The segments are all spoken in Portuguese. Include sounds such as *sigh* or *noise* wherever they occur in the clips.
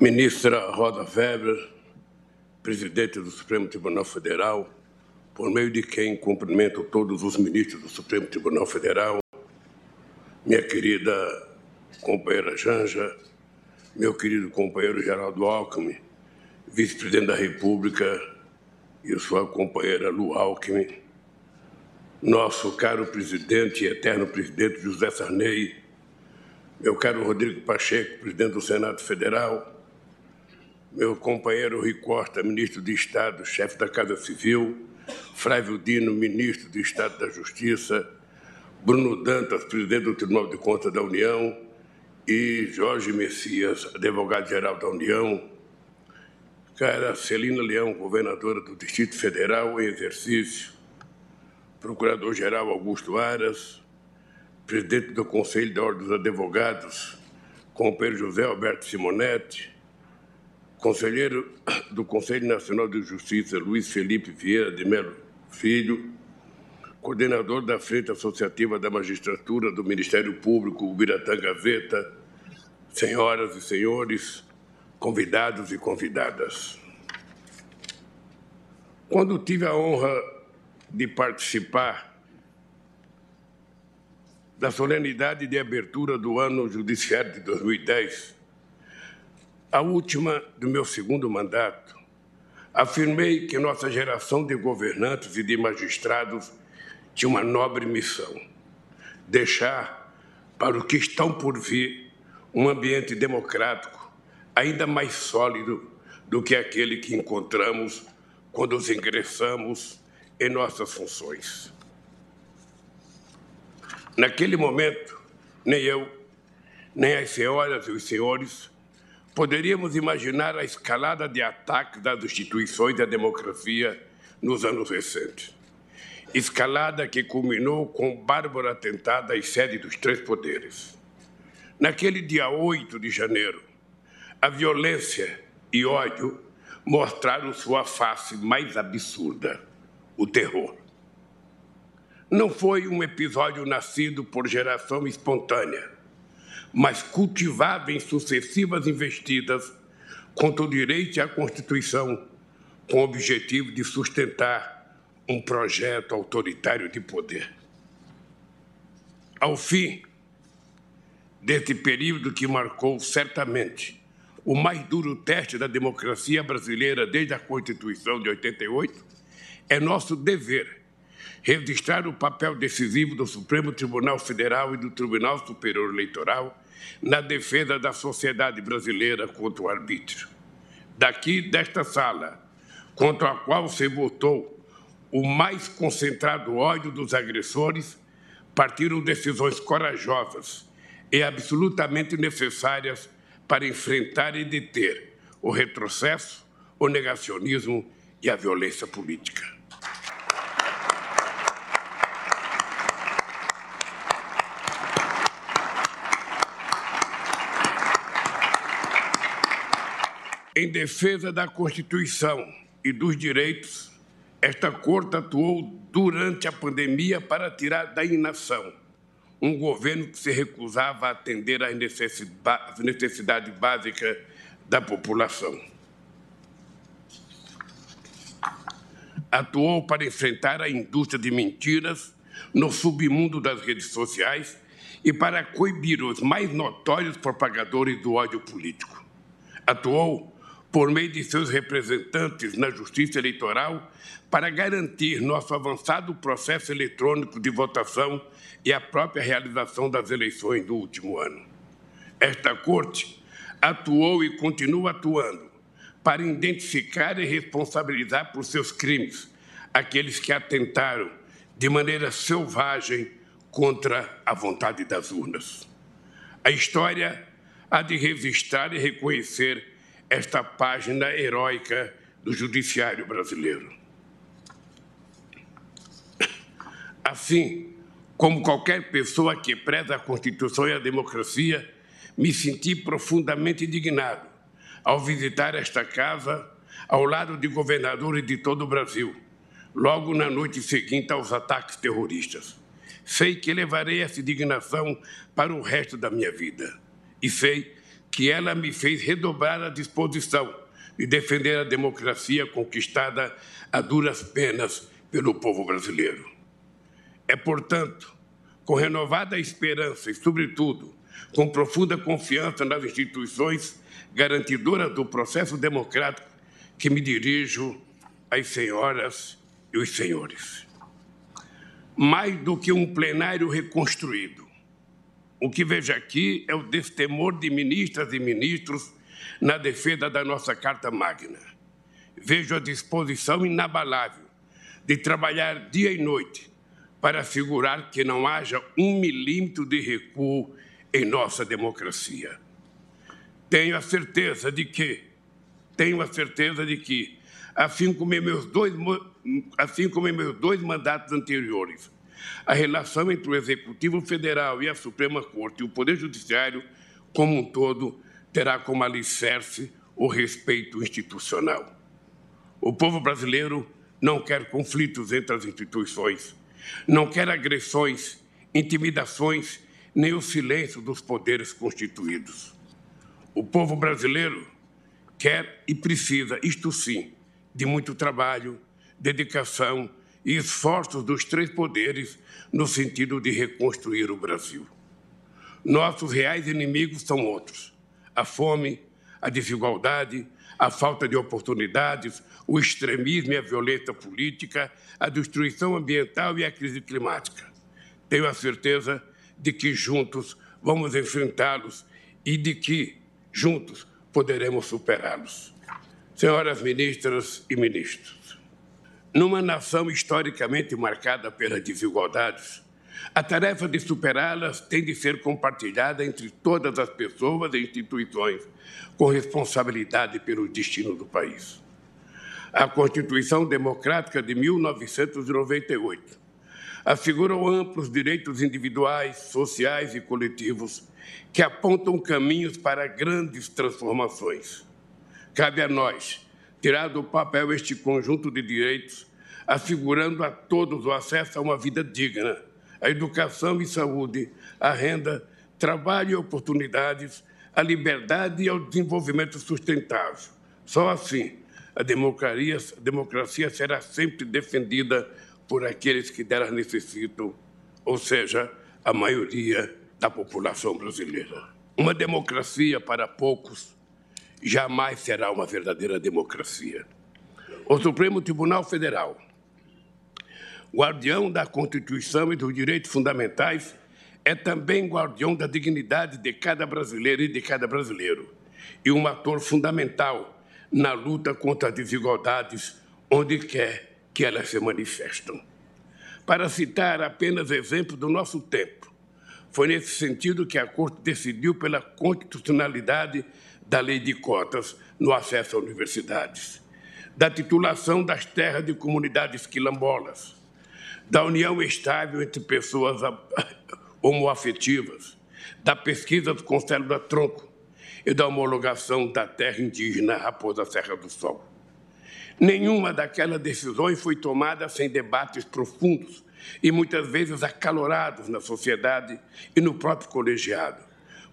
Ministra Roda Weber, presidente do Supremo Tribunal Federal, por meio de quem cumprimento todos os ministros do Supremo Tribunal Federal, minha querida companheira Janja, meu querido companheiro Geraldo Alckmin, vice-presidente da República, e sua companheira Lu Alckmin, nosso caro presidente e eterno presidente José Sarney, meu caro Rodrigo Pacheco, presidente do Senado Federal, meu companheiro Rui Costa, ministro de Estado, chefe da Casa Civil, Flávio Dino, ministro de Estado da Justiça, Bruno Dantas, presidente do Tribunal de Contas da União, e Jorge Messias, advogado-geral da União, cara Celina Leão, governadora do Distrito Federal em exercício, procurador-geral Augusto Aras, presidente do Conselho da Ordem dos Advogados, companheiro José Alberto Simonetti, conselheiro do Conselho Nacional de Justiça, Luiz Felipe Vieira de Melo Filho, coordenador da Frente Associativa da Magistratura do Ministério Público, Ubiratã Gaveta, senhoras e senhores, convidados e convidadas. Quando tive a honra de participar da solenidade de abertura do ano judiciário de 2010, a última do meu segundo mandato, afirmei que nossa geração de governantes e de magistrados tinha uma nobre missão: deixar para o que estão por vir um ambiente democrático ainda mais sólido do que aquele que encontramos quando os ingressamos em nossas funções. Naquele momento, nem eu, nem as senhoras e os senhores Poderíamos imaginar a escalada de ataques das instituições da democracia nos anos recentes. Escalada que culminou com o bárbaro atentado às sedes dos três poderes. Naquele dia 8 de janeiro, a violência e ódio mostraram sua face mais absurda, o terror. Não foi um episódio nascido por geração espontânea mas cultivada em sucessivas investidas contra o direito a Constituição, com o objetivo de sustentar um projeto autoritário de poder. Ao fim deste período que marcou certamente o mais duro teste da democracia brasileira desde a Constituição de 88, é nosso dever registrar o papel decisivo do Supremo Tribunal Federal e do Tribunal Superior Eleitoral na defesa da sociedade brasileira contra o arbítrio. Daqui, desta sala, contra a qual se votou o mais concentrado ódio dos agressores, partiram decisões corajosas e absolutamente necessárias para enfrentar e deter o retrocesso, o negacionismo e a violência política. Em defesa da Constituição e dos direitos, esta Corte atuou durante a pandemia para tirar da inação um governo que se recusava a atender às necessidades básicas da população. Atuou para enfrentar a indústria de mentiras no submundo das redes sociais e para coibir os mais notórios propagadores do ódio político. Atuou por meio de seus representantes na Justiça Eleitoral, para garantir nosso avançado processo eletrônico de votação e a própria realização das eleições do último ano. Esta Corte atuou e continua atuando para identificar e responsabilizar por seus crimes aqueles que atentaram de maneira selvagem contra a vontade das urnas. A história há de registrar e reconhecer esta página heróica do judiciário brasileiro. Assim, como qualquer pessoa que preza a Constituição e a democracia, me senti profundamente indignado ao visitar esta casa ao lado de governadores de todo o Brasil, logo na noite seguinte aos ataques terroristas. Sei que levarei essa indignação para o resto da minha vida e sei que ela me fez redobrar a disposição de defender a democracia conquistada a duras penas pelo povo brasileiro. É, portanto, com renovada esperança e, sobretudo, com profunda confiança nas instituições garantidoras do processo democrático que me dirijo às senhoras e os senhores. Mais do que um plenário reconstruído, o que vejo aqui é o destemor de ministras e ministros na defesa da nossa Carta Magna. Vejo a disposição inabalável de trabalhar dia e noite para assegurar que não haja um milímetro de recuo em nossa democracia. Tenho a certeza de que, tenho a certeza de que, assim como em meus dois, assim como em meus dois mandatos anteriores, a relação entre o Executivo Federal e a Suprema Corte e o Poder Judiciário, como um todo, terá como alicerce o respeito institucional. O povo brasileiro não quer conflitos entre as instituições, não quer agressões, intimidações, nem o silêncio dos poderes constituídos. O povo brasileiro quer e precisa, isto sim, de muito trabalho, dedicação e esforços dos três poderes no sentido de reconstruir o Brasil. Nossos reais inimigos são outros: a fome, a desigualdade, a falta de oportunidades, o extremismo e a violência política, a destruição ambiental e a crise climática. Tenho a certeza de que juntos vamos enfrentá-los e de que juntos poderemos superá-los. Senhoras ministras e ministros, numa nação historicamente marcada pelas desigualdades, a tarefa de superá-las tem de ser compartilhada entre todas as pessoas e instituições com responsabilidade pelo destino do país. A Constituição Democrática de 1998 assegurou amplos direitos individuais, sociais e coletivos que apontam caminhos para grandes transformações. Cabe a nós tirar do papel este conjunto de direitos, assegurando a todos o acesso a uma vida digna, a educação e saúde, a renda, trabalho e oportunidades, a liberdade e ao desenvolvimento sustentável. Só assim a democracia, a democracia será sempre defendida por aqueles que delas necessitam, ou seja, a maioria da população brasileira. Uma democracia para poucos jamais será uma verdadeira democracia. O Supremo Tribunal Federal, guardião da Constituição e dos direitos fundamentais, é também guardião da dignidade de cada brasileiro e de cada brasileiro, e um ator fundamental na luta contra as desigualdades onde quer que elas se manifestam. Para citar apenas exemplo do nosso tempo, foi nesse sentido que a Corte decidiu pela constitucionalidade da lei de cotas no acesso a universidades, da titulação das terras de comunidades quilombolas, da união estável entre pessoas *laughs* homoafetivas, da pesquisa com célula-tronco, e da homologação da terra indígena Raposa Serra do Sol. Nenhuma daquelas decisões foi tomada sem debates profundos e muitas vezes acalorados na sociedade e no próprio colegiado,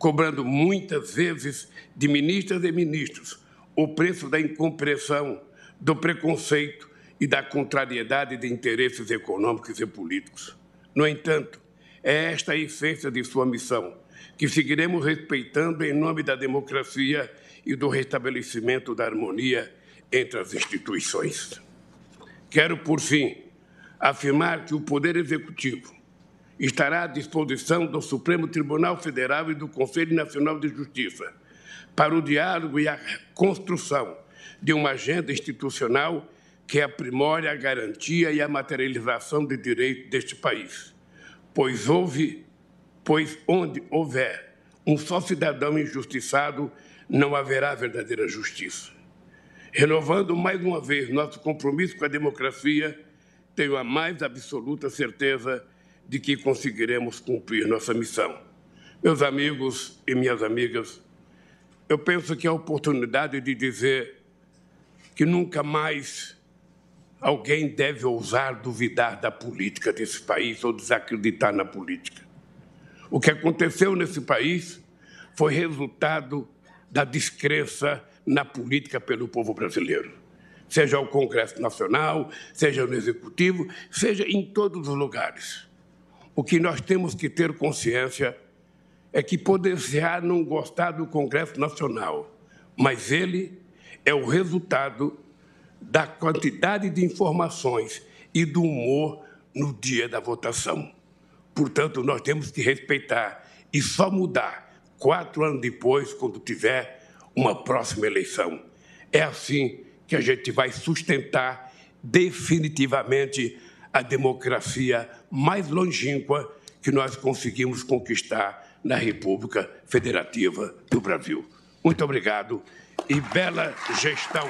cobrando muitas vezes de ministras e ministros o preço da incompreensão, do preconceito e da contrariedade de interesses econômicos e políticos. No entanto, é esta a essência de sua missão, que seguiremos respeitando em nome da democracia e do restabelecimento da harmonia entre as instituições. Quero, por fim, afirmar que o Poder Executivo estará à disposição do Supremo Tribunal Federal e do Conselho Nacional de Justiça para o diálogo e a construção de uma agenda institucional que aprimore a garantia e a materialização de direitos deste país, pois houve pois onde houver um só cidadão injustiçado, não haverá verdadeira justiça. Renovando mais uma vez nosso compromisso com a democracia, tenho a mais absoluta certeza de que conseguiremos cumprir nossa missão. Meus amigos e minhas amigas, eu penso que é a oportunidade de dizer que nunca mais alguém deve ousar duvidar da política desse país ou desacreditar na política. O que aconteceu nesse país foi resultado da descrença na política pelo povo brasileiro. Seja o Congresso Nacional, seja no Executivo, seja em todos os lugares. O que nós temos que ter consciência é que poder-se-á não gostar do Congresso Nacional, mas ele é o resultado da quantidade de informações e do humor no dia da votação. Portanto, nós temos que respeitar e só mudar quatro anos depois, quando tiver uma próxima eleição. É assim que a gente vai sustentar definitivamente a democracia mais longínqua que nós conseguimos conquistar na República Federativa do Brasil. Muito obrigado e bela gestão.